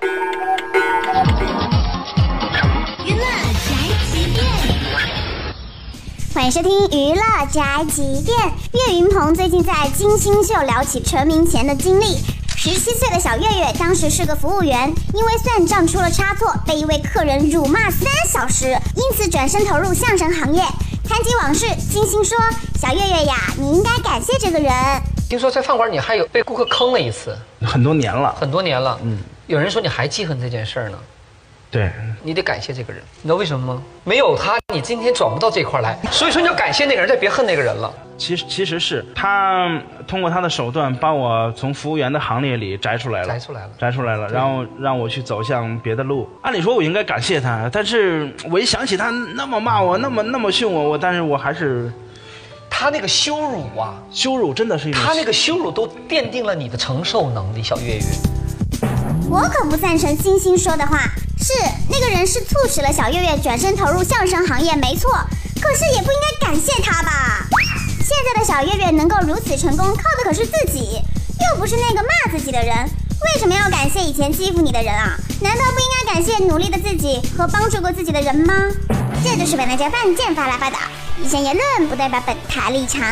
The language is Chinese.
娱乐宅急便，欢迎收听娱乐宅急便。岳云鹏最近在《金星秀》聊起成名前的经历。十七岁的小月月当时是个服务员，因为算账出了差错，被一位客人辱骂三小时，因此转身投入相声行业。谈及往事，金星说：“小月月呀，你应该感谢这个人。听说在饭馆你还有被顾客坑了一次，很多年了。很多年了。嗯，有人说你还记恨这件事儿呢，对，你得感谢这个人。你知道为什么吗？没有他，你今天转不到这块儿来。所以说你要感谢那个人，再别恨那个人了。其实其实是他通过他的手段把我从服务员的行列里摘出来了，摘出来了摘出来了，然后让我去走向别的路。按理说我应该感谢他，但是我一想起他那么骂我，那么那么训我，我但是我还是他那个羞辱啊，羞辱，真的是一种他那个羞辱都奠定了你的承受能力，小岳岳。”我可不赞成星星说的话。是那个人是促使了小月月转身投入相声行业，没错。可是也不应该感谢他吧？现在的小月月能够如此成功，靠的可是自己，又不是那个骂自己的人。为什么要感谢以前欺负你的人啊？难道不应该感谢努力的自己和帮助过自己的人吗？这就是本台饭件发来发的，以上言论不代表本台立场。